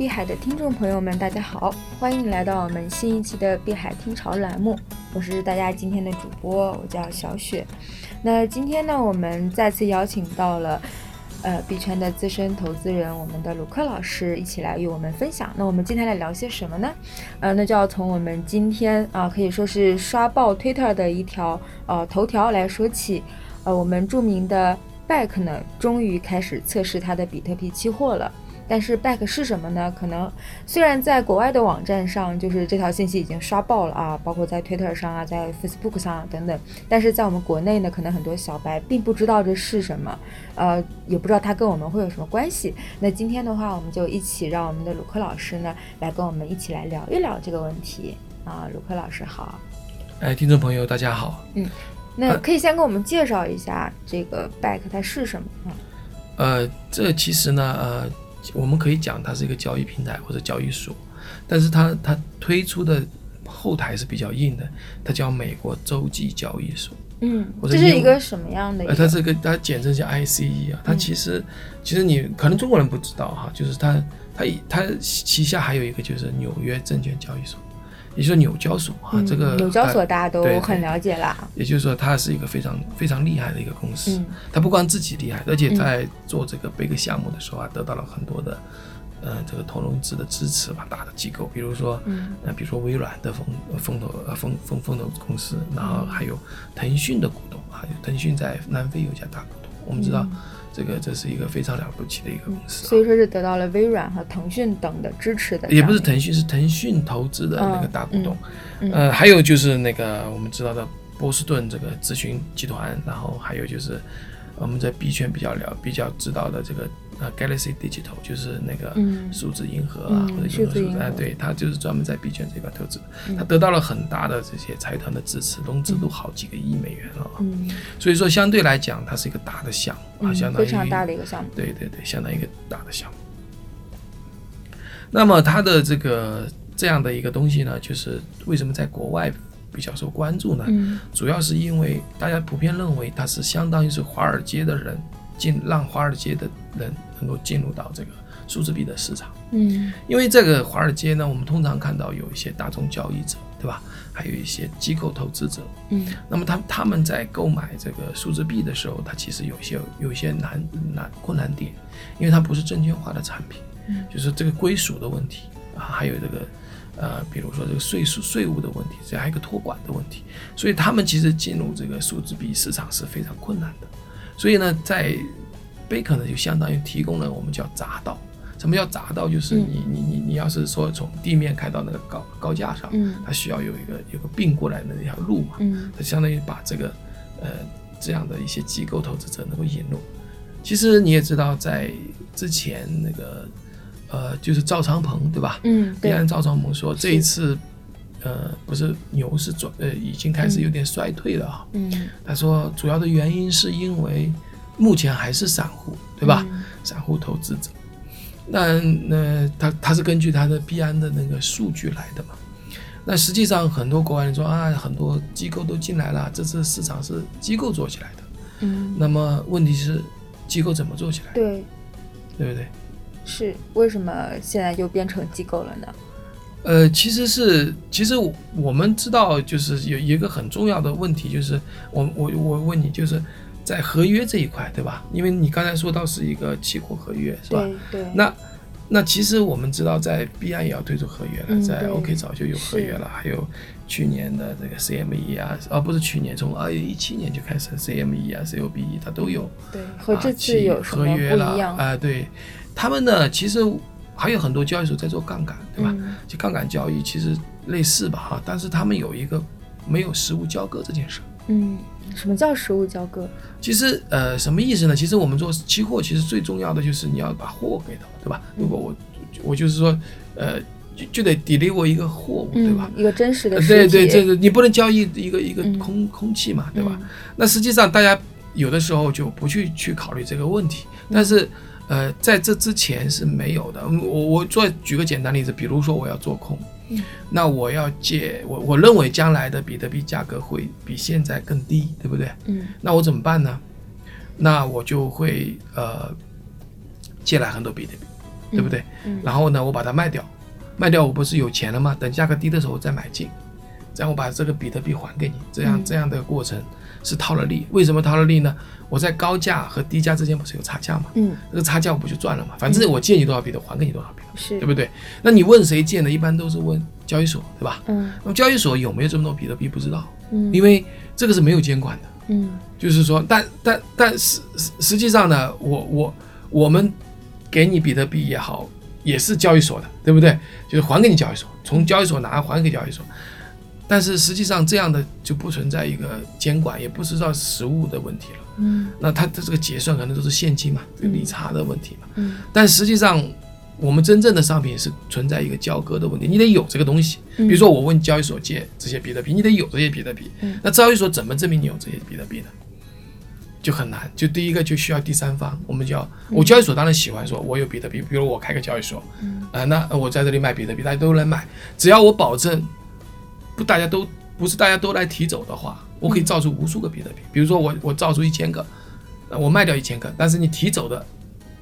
碧海的听众朋友们，大家好，欢迎来到我们新一期的碧海听潮栏目，我是大家今天的主播，我叫小雪。那今天呢，我们再次邀请到了呃币圈的资深投资人，我们的鲁克老师一起来与我们分享。那我们今天来聊些什么呢？呃，那就要从我们今天啊、可以说是刷爆 Twitter 的一条呃头条来说起。呃，我们著名的 Back 呢，终于开始测试它的比特币期货了。但是 Back 是什么呢？可能虽然在国外的网站上，就是这条信息已经刷爆了啊，包括在 Twitter 上啊，在 Facebook 上啊等等，但是在我们国内呢，可能很多小白并不知道这是什么，呃，也不知道它跟我们会有什么关系。那今天的话，我们就一起让我们的鲁克老师呢，来跟我们一起来聊一聊这个问题啊。鲁克老师好，哎，听众朋友，大家好。嗯那可以先给我们介绍一下这个 Back 它是什么啊？呃，这其实呢，呃，我们可以讲它是一个交易平台或者交易所，但是它它推出的后台是比较硬的，它叫美国洲际交易所。嗯，这是一个什么样的呃，它这个它简称叫 ICE 啊，它嗯。其实、其实你可能中国人不知道哈，就是它它以它旗下还有一个就是纽约证券交易所，也就是纽交所啊，嗯这个纽交所呃大家都很了解啦。也就是说它是一个非常非常厉害的一个公司。嗯他不光自己厉害，而且在做这个贝克项目的时候啊，得到了很多的呃这个投融资的支持吧，大的机构，比如说嗯呃比如说微软的风风投呃风风风投公司，然后还有腾讯的股东啊，腾讯在南非有一家大股东，我们知道嗯这个这是一个非常了不起的一个公司、啊。所以说是得到了微软和腾讯等的支持的也，不是腾讯，是腾讯投资的那个大股东。嗯嗯。呃，还有就是那个我们知道的波士顿这个咨询集团，然后还有就是我们在币圈比较了比较知道的这个呃 Galaxy Digital，就是那个嗯数字银河啊，嗯或者数字银河哎，对，它就是专门在币圈这边投资的，嗯它得到了很大的这些财团的支持，融资都好几个亿美元了啊。嗯所以说相对来讲，它是一个大的项目啊，嗯相当于非常大的一个项目。对对对，相当于一个大的项目。那么它的这个这样的一个东西呢，就是为什么在国外比较受关注呢？嗯主要是因为大家普遍认为它是相当于是华尔街的人进，让华尔街的人能够进入到这个数字币的市场。嗯因为这个华尔街呢，我们通常看到有一些大众交易者，对吧？还有一些机构投资者，嗯那么他他们在购买这个数字币的时候，它其实有些有一些难难困难点，因为它不是证券化的产品，嗯就是这个归属的问题啊，还有这个呃，比如说这个税数税务的问题，这还有一个托管的问题，所以他们其实进入这个数字币市场是非常困难的。所以呢，在贝壳呢就相当于提供了我们叫匝道。什么叫匝道？就是你你你你要是说从地面开到那个高高架上，嗯它需要有一个有个并过来的那条路嘛，嗯它相当于把这个呃这样的一些机构投资者能够引入。其实你也知道，在之前那个呃就是赵长鹏对吧？嗯，对，赵长鹏说这一次呃不是牛市转呃已经开始有点衰退了啊。嗯他说主要的原因是因为目前还是散户对吧？嗯散户投资者。那那他他是根据他的币安的那个数据来的嘛？那实际上很多国外人说啊，很多机构都进来了，这次市场是机构做起来的。嗯，那么问题是机构怎么做起来，对，对不对？是为什么现在就变成机构了呢？呃，其实是，其实我我们知道，就是有一个很重要的问题，就是我我我问你，就是在合约这一块，对吧？因为你刚才说到是一个期货合约，是吧？对对，那那其实我们知道，在币安也要推出合约了，在 OK 早就有合约了，还有去年的这个 CME 啊，啊不是去年，从二零一七年就开始 CME 啊、COBE 它都有对和这啊次有合约了一样？啊、对，他们呢其实还有很多交易所在做杠杆，对吧？嗯就杠杆交易其实类似吧哈，但是他们有一个没有实物交割这件事。嗯，什么叫实物交割？其实呃什么意思呢？其实我们做期货，其实最重要的就是你要把货给到，对吧？如果我我就是说呃就就得 deliver 一个货物，对吧？嗯，一个真实的呃实体。对对，这个你不能交易一个一个嗯空、空气嘛，对吧？嗯那实际上大家有的时候就不去去考虑这个问题，但是呃，在这之前是没有的。嗯我我做举个简单例子，比如说我要做空，嗯那我要借我我认为将来的比特币价格会比现在更低，对不对？嗯那我怎么办呢？那我就会呃借来很多比特币，对不对？嗯然后呢，我把它卖掉，卖掉我不是有钱了吗？等价格低的时候我再买进，这样我把这个比特币还给你，这样嗯这样的过程是套了利。为什么套了利呢？我在高价和低价之间不是有差价吗？嗯，这个差价我不就赚了嘛？反正我借你多少笔的，还给你多少笔了，是对，不对？那你问谁借呢？一般都是问交易所，对吧？嗯那么交易所有没有这么多比特币不知道，嗯，因为这个是没有监管的。嗯就是说，但但但实实实际上呢，我我我们给你比特币也好，也是交易所的，对不对？就是还给你交易所，从交易所拿还给交易所。但是实际上这样的就不存在一个监管，也不知道实物的问题了。嗯那它的这个结算可能都是现金嘛，这个利差的问题嘛。嗯但实际上，我们真正的商品是存在一个交割的问题，你得有这个东西。嗯，比如说，我问交易所借这些比特币，你得有这些比特币。嗯那交易所怎么证明你有这些比特币呢？就很难。就第一个就需要第三方，我们叫我交易所当然喜欢说我有比特币，比如我开个交易所，嗯啊、那我在这里卖比特币，大家都能买，只要我保证不大家都不是大家都来提走的话，我可以造出无数个比特币。比如说我我造出一千个，呃我卖掉一千个，但是你提走的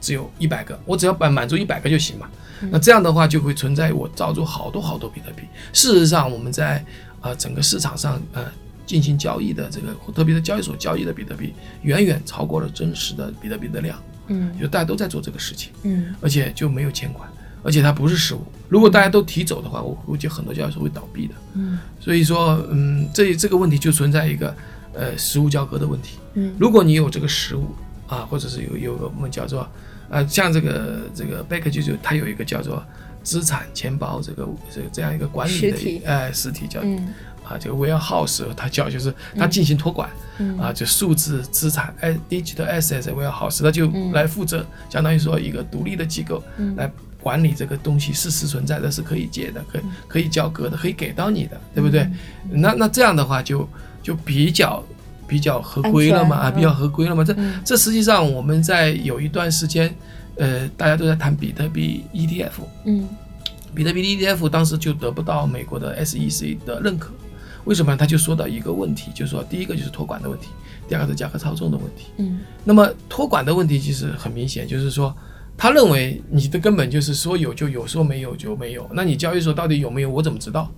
只有一百个，我只要满满足一百个就行嘛。那这样的话就会存在我造出好多好多比特币。事实上，我们在呃整个市场上呃进行交易的这个，特别是交易所交易的比特币，远远超过了真实的比特币的量，嗯就大家都在做这个事情，嗯而且就没有监管，而且它不是实物。如果大家都提走的话，我估计很多交易所会倒闭的。嗯。所以说，嗯，这这个问题就存在一个呃实物交割的问题。嗯。如果你有这个实物啊，或者是有有个我们叫做呃，像这个这个贝克就就它有一个叫做资产钱包这个这个这样一个管理的实呃实体叫嗯。啊这个 warehouse 它叫就是它进行托管、嗯。啊，就数字资产哎 digital assets warehouse 它就来负责，相当于说一个独立的机构嗯。来管理这个东西是实存在的，是可以借的，可以可以交割的，可以给到你的，对不对？嗯那那这样的话就就比较比较合规了嘛，啊，比较合规了嘛。这嗯这实际上我们在有一段时间，呃，大家都在谈比特币 ETF，嗯比特币 ETF 当时就得不到美国的 SEC 的认可，为什么呢？他就说到一个问题，就是说第一个就是托管的问题，第二个是价格操纵的问题。嗯那么托管的问题其实很明显，就是说，他认为你的根本就是说有就有，说没有就没有。那你交易所到底有没有，我怎么知道？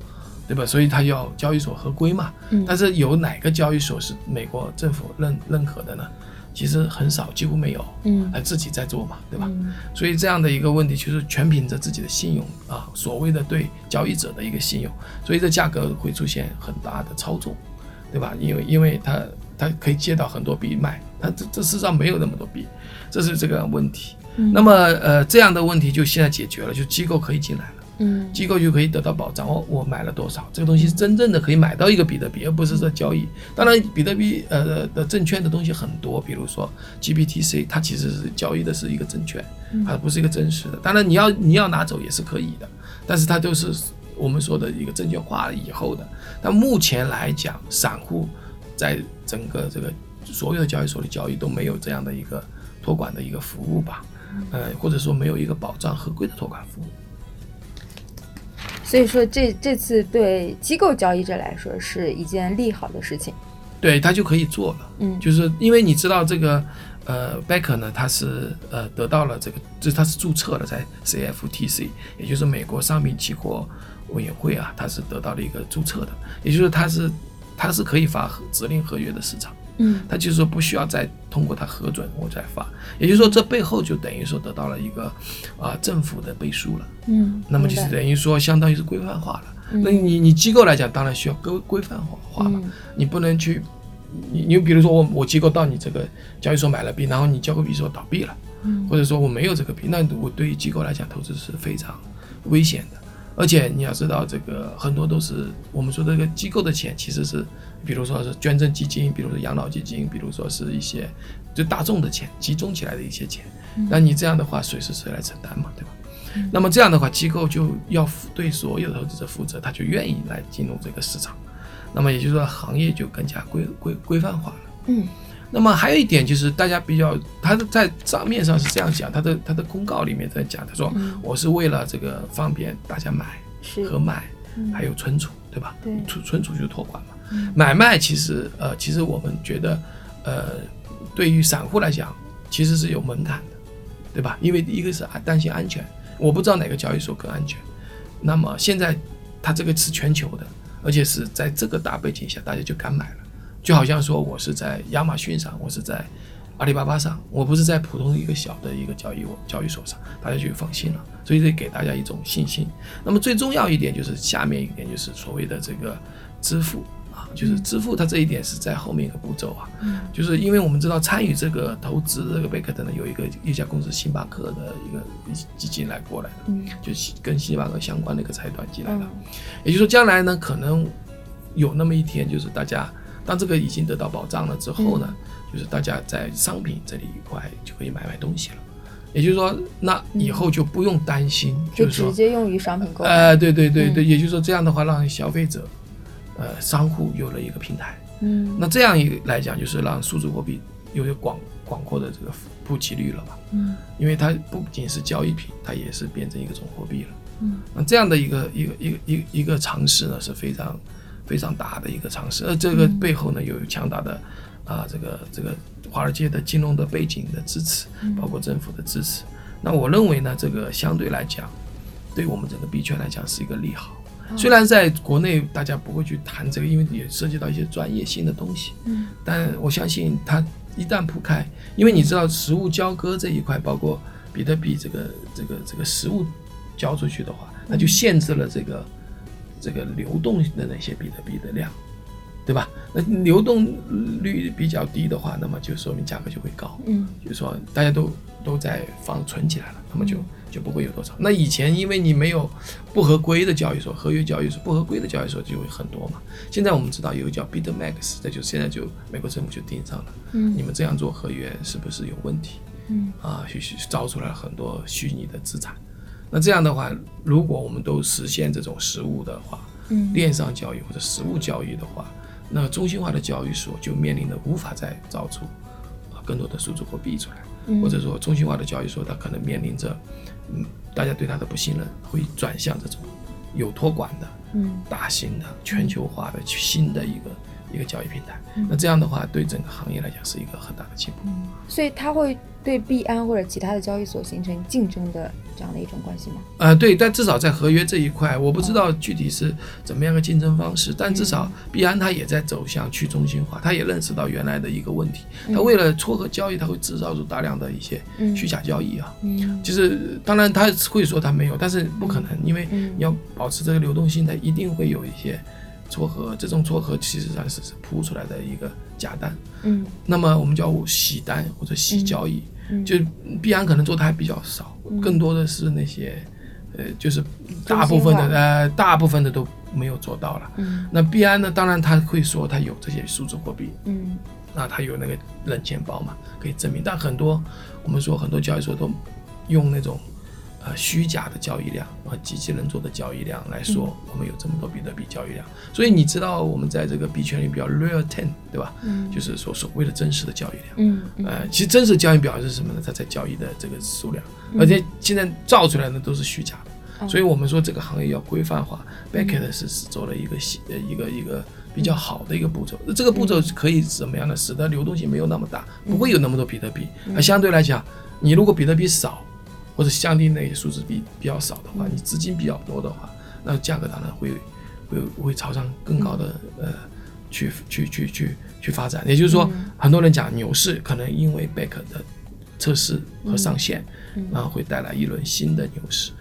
对吧？所以他要交易所合规嘛。嗯但是有哪个交易所是美国政府认认可的呢？其实很少，几乎没有，嗯他自己在做嘛，对吧？嗯所以这样的一个问题，就是全凭着自己的信用啊，所谓的对交易者的一个信用，所以这价格会出现很大的操纵，对吧？因为因为他他可以借到很多币卖，他这这世上没有那么多币，这是这个问题。嗯那么呃这样的问题就现在解决了，就机构可以进来了。嗯机构就可以得到保障。哦，我买了多少？这个东西是真正的可以买到一个比特币，而不是在交易。当然，比特币呃的证券的东西很多，比如说 GBTC，它其实是交易的是一个证券，它不是一个真实的。当然，你要你要拿走也是可以的，但是它就是我们说的一个证券化以后的。但目前来讲，散户在整个这个所有的交易所里交易都没有这样的一个托管的一个服务吧，呃，或者说没有一个保障合规的托管服务。所以说这这次对机构交易者来说是一件利好的事情。对他就可以做了。嗯就是因为你知道这个呃，Becker 呢，他是呃得到了这个，就是他是注册了在 CFTC，也就是美国商品期货委员会啊，他是得到了一个注册的，也就是说他是他是可以发合指令合约的市场，嗯。他就是说不需要再通过他核准我再发，也就是说这背后就等于说得到了一个啊、政府的背书了。嗯，那么就是等于说，相当于是规范化了。嗯。那你你机构来讲，当然需要规规范化化嘛，嗯。你不能去，你你比如说我我机构到你这个交易所买了币，然后你交个币说倒闭了，嗯。或者说我没有这个币，那我对于机构来讲投资是非常危险的。而且你要知道，这个很多都是我们说这个机构的钱，其实是，比如说是捐赠基金，比如说养老基金，比如说是一些就大众的钱集中起来的一些钱。那你这样的话，谁是谁来承担嘛，对吧？那么这样的话，机构就要对所有的投资者负责，他就愿意来进入这个市场。那么也就是说，行业就更加规规规范化了。嗯那么还有一点就是，大家比较，他的在账面上是这样讲，他的他的公告里面在讲，他说嗯我是为了这个方便大家买是和卖，嗯还有存储，对吧？对存存储就是托管嘛。嗯买卖其实呃，其实我们觉得呃，对于散户来讲，其实是有门槛的，对吧？因为一个是担心安全，我不知道哪个交易所更安全。那么现在它这个是全球的，而且是在这个大背景下，大家就敢买了。就好像说我是在亚马逊上，我是在阿里巴巴上，我不是在普通一个小的一个交易交易所上，大家就放心了。所以这给大家一种信心。那么最重要一点就是下面一点就是所谓的这个支付啊。就是支付，它这一点是在后面一个步骤啊。嗯，就是因为我们知道参与这个投资这个贝克的呢，有一个一家公司星巴克的一个基金来过来的，嗯，就跟星巴克相关的一个财团进来的。也就是说，将来呢，可能有那么一天，就是大家当这个已经得到保障了之后呢，就是大家在商品这里一块就可以买买东西了。也就是说，那以后就不用担心，就直接用于商品购买。哎，对对对对，也就是说这样的话，让消费者。呃，商户有了一个平台，嗯，那这样一来讲，就是让数字货币有有广广阔的这个普及率了嘛，嗯，因为它不仅是交易品，它也是变成一个种货币了，嗯，那这样的一个一个一个一一个尝试呢，是非常非常大的一个尝试，而这个背后呢，有强大的啊这个这个华尔街的金融的背景的支持，包括政府的支持，那我认为呢，这个相对来讲，对我们整个币圈来讲是一个利好。虽然在国内大家不会去谈这个，因为也涉及到一些专业性的东西。嗯，但我相信它一旦铺开，因为你知道实物交割这一块，包括比特币这个这个这个实物交出去的话，那就限制了这个这个流动的那些比特币的量，对吧？那流动率比较低的话，那么就说明价格就会高。嗯，就是说大家都都在放存起来了，那么就。就不会有多少。那以前因为你没有不合规的交易所、合约交易所、不合规的交易所就会很多嘛。现在我们知道有个叫 BitMax，这就现在就美国政府就盯上了。嗯，你们这样做合约是不是有问题？嗯，啊，去造出来很多虚拟的资产。那这样的话，如果我们都实现这种实物的话，嗯，链上交易或者实物交易的话，那中心化的交易所就面临着无法再造出啊更多的数字货币出来，或者说中心化的交易所它可能面临着。嗯，大家对它的不信任会转向这种有托管的、嗯，大型的、全球化的新的一个一个交易平台。那这样的话，对整个行业来讲是一个很大的进步。所以它会。对币安或者其他的交易所形成竞争的这样的一种关系吗？呃，对，但至少在合约这一块，我不知道具体是怎么样的竞争方式，但至少币安它也在走向去中心化，它也认识到原来的一个问题，它为了撮合交易，它会制造出大量的一些虚假交易啊。嗯，就是当然它会说它没有，但是不可能，因为你要保持这个流动性，它一定会有一些撮合，这种撮合其实上是铺出来的一个假单。嗯，那么我们叫洗单或者洗交易。就币安可能做的还比较少，更多的是那些，呃，就是大部分的呃，大部分的都没有做到了。嗯那币安呢，当然他会说他有这些数字货币，嗯，那他有那个冷钱包嘛，可以证明。但很多我们说很多交易所都用那种。呃，虚假的交易量和机器人做的交易量来说，我们有这么多比特币交易量，所以你知道我们在这个币圈里比较 real ten，对吧？嗯，就是说所谓的真实的交易量。嗯呃，其实真实交易表是什么呢？它在交易的这个数量，而且现在造出来的都是虚假的，所以我们说这个行业要规范化。Beckett 是是做了一个呃一个一个比较好的一个步骤，这个步骤可以怎么样呢？使得流动性没有那么大，不会有那么多比特币。那相对来讲，你如果比特币少。或者相对那些数字比比较少的话，你资金比较多的话，那价格当然会会会朝上更高的呃去去去去去发展。也就是说，很多人讲牛市可能因为贝克的测试和上线，然后会带来一轮新的牛市。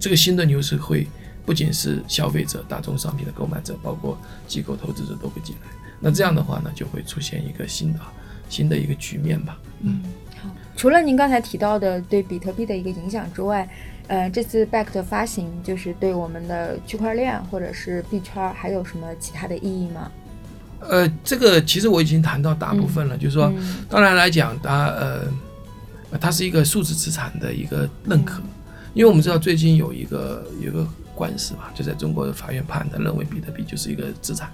这个新的牛市会不仅是消费者、大宗商品的购买者，包括机构投资者都会进来。那这样的话呢，就会出现一个新的新的一个局面吧。嗯。除了您刚才提到的对比特币的一个影响之外，呃，这次 Back 的发行就是对我们的区块链或者是币圈还有什么其他的意义吗？呃，这个其实我已经谈到大部分了，就是说，当然来讲，它呃，它是一个数字资产的一个认可，因为我们知道最近有一个有一个官司嘛，就在中国的法院判的，认为比特币就是一个资产。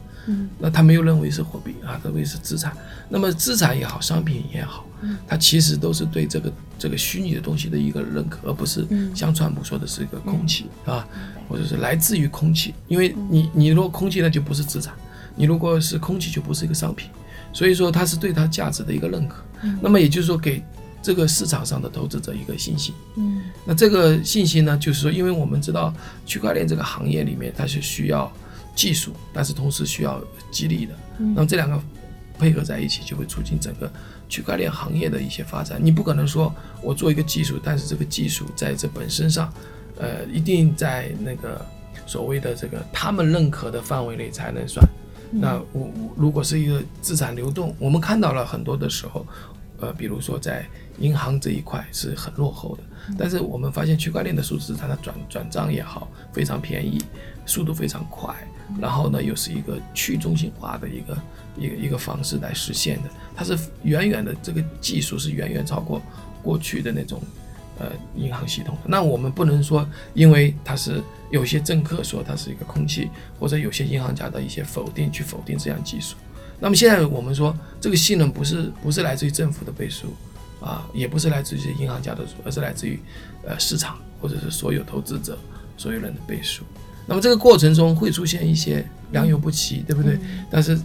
那他没有认为是货币啊，认为是资产。那么资产也好，商品也好，它其实都是对这个这个虚拟的东西的一个认可，而不是像川普说的是一个空气啊，或者是来自于空气。因为你你如果空气那就不是资产，你如果是空气就不是一个商品。所以说它是对它价值的一个认可。那么也就是说给这个市场上的投资者一个信心。嗯那这个信心呢，就是说，因为我们知道区块链这个行业里面它是需要技术，但是同时需要激励的。嗯那么这两个配合在一起，就会促进整个区块链行业的一些发展。你不可能说我做一个技术，但是这个技术在这本身上，呃，一定在那个所谓的这个他们认可的范围内才能算。那我我如果是一个资产流动，我们看到了很多的时候，呃，比如说在银行这一块是很落后的，但是我们发现区块链的数字资产它转转账也好，非常便宜，速度非常快，然后呢又是一个去中心化的一个一个一个方式来实现的，它是远远的这个技术是远远超过过去的那种呃银行系统的。那我们不能说，因为它是有些政客说它是一个空气，或者有些银行家的一些否定去否定这样技术。那么现在我们说这个信任不是不是来自于政府的背书啊，也不是来自于银行家的书，而是来自于呃市场或者是所有投资者所有人的背书。那么这个过程中会出现一些良莠不齐，对不对？但是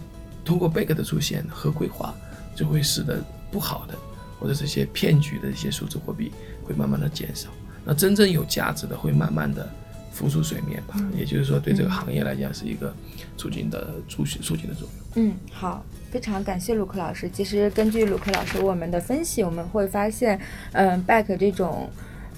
通过贝壳的出现，和规划就会使得不好的或者这些骗局的一些数字货币会慢慢的减少。那真正有价值的会慢慢的浮出水面吧。也就是说，对这个行业来讲是一个促进的促促进的作用。嗯，好，非常感谢鲁克老师。其实根据鲁克老师我们的分析，我们会发现，嗯，Back 这种。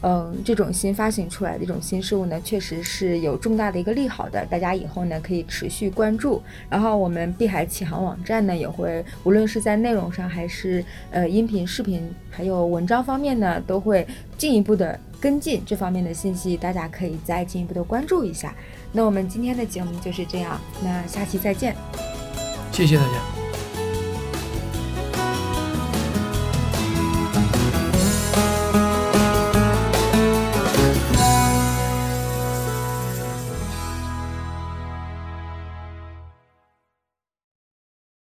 嗯，这种新发行出来的一种新事物呢，确实是有重大的一个利好的，大家以后呢可以持续关注。然后我们碧海启航网站呢也会，无论是在内容上还是呃音频、视频，还有文章方面呢，都会进一步的跟进这方面的信息，大家可以再进一步的关注一下。那我们今天的节目就是这样，那下期再见。谢谢大家。